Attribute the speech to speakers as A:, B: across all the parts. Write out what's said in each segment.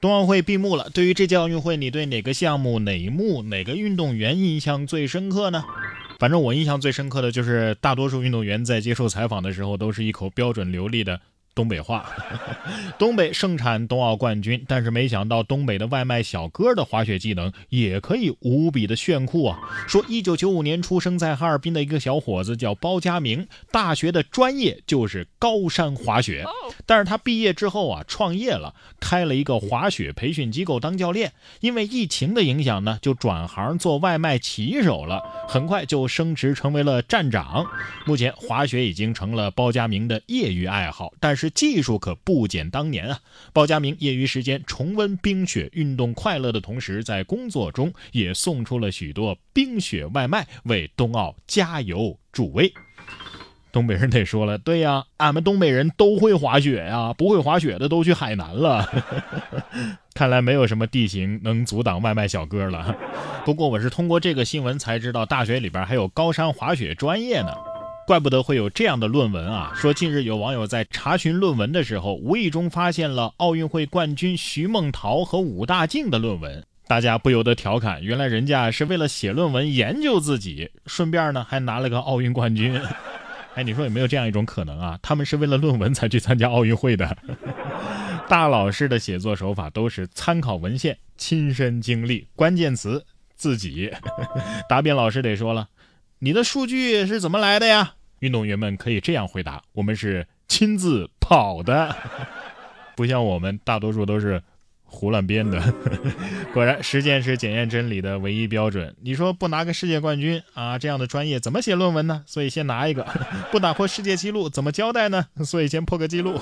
A: 冬奥会闭幕了，对于这届奥运会，你对哪个项目、哪一幕、哪个运动员印象最深刻呢？反正我印象最深刻的就是大多数运动员在接受采访的时候都是一口标准流利的。东北话，东北盛产冬奥冠军，但是没想到东北的外卖小哥的滑雪技能也可以无比的炫酷啊！说一九九五年出生在哈尔滨的一个小伙子叫包佳明，大学的专业就是高山滑雪，但是他毕业之后啊，创业了，开了一个滑雪培训机构当教练，因为疫情的影响呢，就转行做外卖骑手了，很快就升职成为了站长。目前滑雪已经成了包佳明的业余爱好，但是。技术可不减当年啊！包佳明业余时间重温冰雪运动快乐的同时，在工作中也送出了许多冰雪外卖，为冬奥加油助威。东北人得说了，对呀，俺们东北人都会滑雪呀，不会滑雪的都去海南了。看来没有什么地形能阻挡外卖小哥了。不过我是通过这个新闻才知道，大学里边还有高山滑雪专业呢。怪不得会有这样的论文啊！说近日有网友在查询论文的时候，无意中发现了奥运会冠军徐梦桃和武大靖的论文，大家不由得调侃：原来人家是为了写论文研究自己，顺便呢还拿了个奥运冠军。哎，你说有没有这样一种可能啊？他们是为了论文才去参加奥运会的？大老师的写作手法都是参考文献、亲身经历，关键词自己。答辩老师得说了，你的数据是怎么来的呀？运动员们可以这样回答：“我们是亲自跑的，不像我们大多数都是胡乱编的。”果然，实践是检验真理的唯一标准。你说不拿个世界冠军啊，这样的专业怎么写论文呢？所以先拿一个。不打破世界纪录怎么交代呢？所以先破个纪录。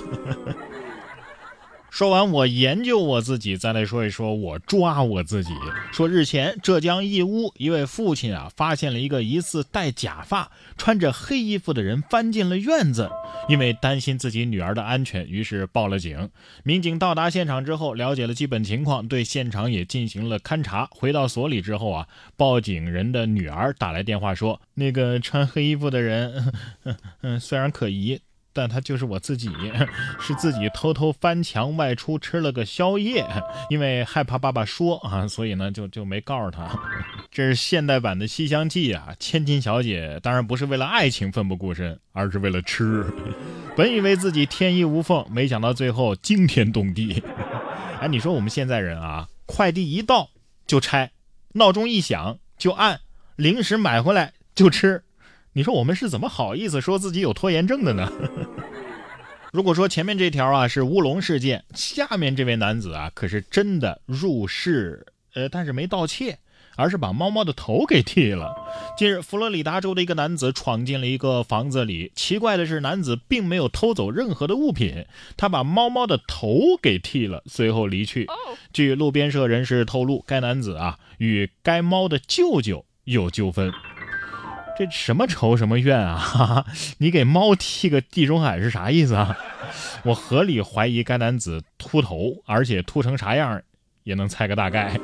A: 说完我研究我自己，再来说一说我抓我自己。说日前浙江义乌一位父亲啊，发现了一个疑似戴假发、穿着黑衣服的人翻进了院子，因为担心自己女儿的安全，于是报了警。民警到达现场之后，了解了基本情况，对现场也进行了勘查。回到所里之后啊，报警人的女儿打来电话说，那个穿黑衣服的人，嗯，虽然可疑。但他就是我自己，是自己偷偷翻墙外出吃了个宵夜，因为害怕爸爸说啊，所以呢就就没告诉他。这是现代版的《西厢记》啊，千金小姐当然不是为了爱情奋不顾身，而是为了吃。本以为自己天衣无缝，没想到最后惊天动地。哎，你说我们现在人啊，快递一到就拆，闹钟一响就按，零食买回来就吃。你说我们是怎么好意思说自己有拖延症的呢？如果说前面这条啊是乌龙事件，下面这位男子啊可是真的入室，呃，但是没盗窃，而是把猫猫的头给剃了。近日，佛罗里达州的一个男子闯进了一个房子里，奇怪的是，男子并没有偷走任何的物品，他把猫猫的头给剃了，随后离去。据路边社人士透露，该男子啊与该猫的舅舅有纠纷。这什么仇什么怨啊！你给猫剃个地中海是啥意思啊？我合理怀疑该男子秃头，而且秃成啥样也能猜个大概。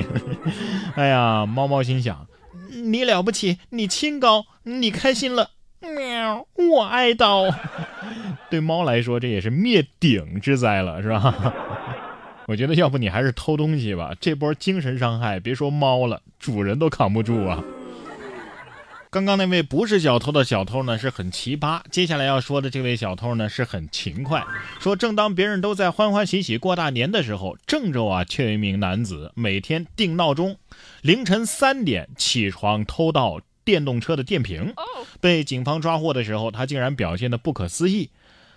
A: 哎呀，猫猫心想：你了不起，你清高，你开心了，喵，我挨刀。对猫来说，这也是灭顶之灾了，是吧？我觉得要不你还是偷东西吧，这波精神伤害，别说猫了，主人都扛不住啊。刚刚那位不是小偷的小偷呢，是很奇葩。接下来要说的这位小偷呢，是很勤快。说正当别人都在欢欢喜喜过大年的时候，郑州啊，却有一名男子每天定闹钟，凌晨三点起床偷盗电动车的电瓶。被警方抓获的时候，他竟然表现的不可思议。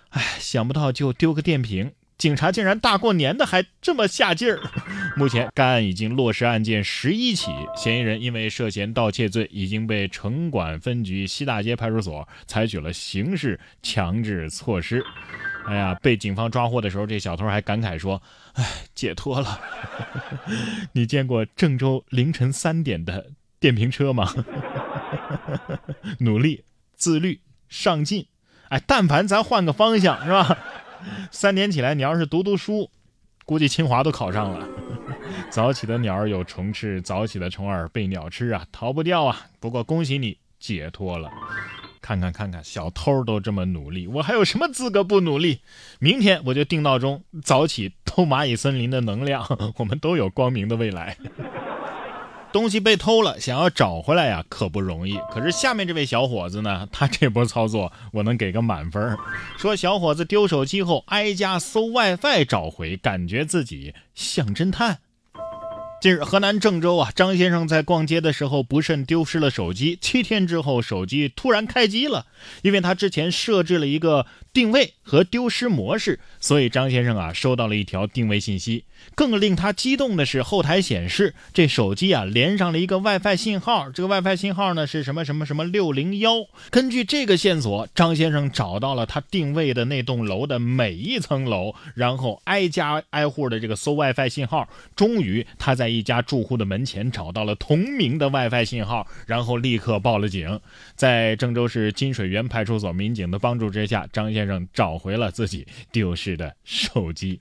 A: 哎，想不到就丢个电瓶。警察竟然大过年的还这么下劲儿！目前该案已经落实案件十一起，嫌疑人因为涉嫌盗窃罪，已经被城管分局西大街派出所采取了刑事强制措施。哎呀，被警方抓获的时候，这小偷还感慨说：“哎，解脱了。”你见过郑州凌晨三点的电瓶车吗？努力、自律、上进，哎，但凡咱换个方向，是吧？三点起来，你要是读读书，估计清华都考上了。早起的鸟儿有虫吃，早起的虫儿被鸟吃啊，逃不掉啊。不过恭喜你解脱了。看看看看，小偷都这么努力，我还有什么资格不努力？明天我就定闹钟，早起偷蚂蚁森林的能量，我们都有光明的未来。东西被偷了，想要找回来呀，可不容易。可是下面这位小伙子呢，他这波操作我能给个满分。说小伙子丢手机后挨家搜 WiFi 找回，感觉自己像侦探。近日，河南郑州啊，张先生在逛街的时候不慎丢失了手机。七天之后，手机突然开机了，因为他之前设置了一个定位和丢失模式，所以张先生啊收到了一条定位信息。更令他激动的是，后台显示这手机啊连上了一个 WiFi 信号，这个 WiFi 信号呢是什么什么什么六零幺。根据这个线索，张先生找到了他定位的那栋楼的每一层楼，然后挨家挨户的这个搜 WiFi 信号，终于他在。一家住户的门前找到了同名的 WiFi 信号，然后立刻报了警。在郑州市金水源派出所民警的帮助之下，张先先生找回了自己丢失的手机。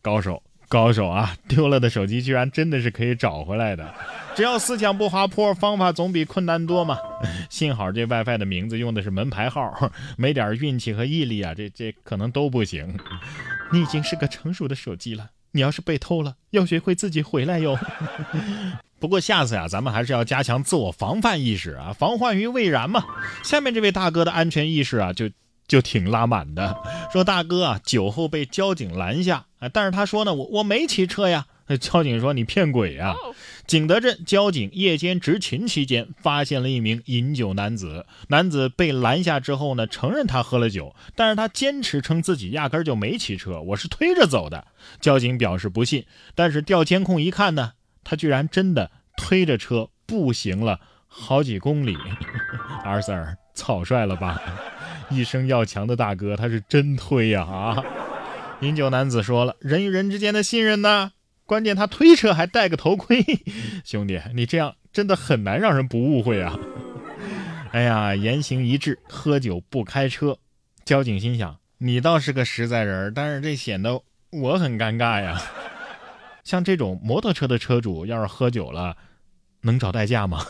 A: 高手，高手啊！丢了的手机居然真的是可以找回来的。只要思想不滑坡，方法总比困难多嘛。幸好这 WiFi 的名字用的是门牌号，没点运气和毅力啊，这这可能都不行。你已经是个成熟的手机了。你要是被偷了，要学会自己回来哟。不过下次呀，咱们还是要加强自我防范意识啊，防患于未然嘛。下面这位大哥的安全意识啊，就就挺拉满的。说大哥啊，酒后被交警拦下，但是他说呢，我我没骑车呀。交警说：“你骗鬼啊！”景德镇交警夜间执勤期间，发现了一名饮酒男子。男子被拦下之后呢，承认他喝了酒，但是他坚持称自己压根儿就没骑车，我是推着走的。交警表示不信，但是调监控一看呢，他居然真的推着车步行了好几公里。二 Sir，草率了吧？一生要强的大哥，他是真推呀！啊！饮酒男子说了：“人与人之间的信任呢？”关键他推车还戴个头盔，兄弟，你这样真的很难让人不误会啊！哎呀，言行一致，喝酒不开车。交警心想，你倒是个实在人，但是这显得我很尴尬呀。像这种摩托车的车主，要是喝酒了，能找代驾吗？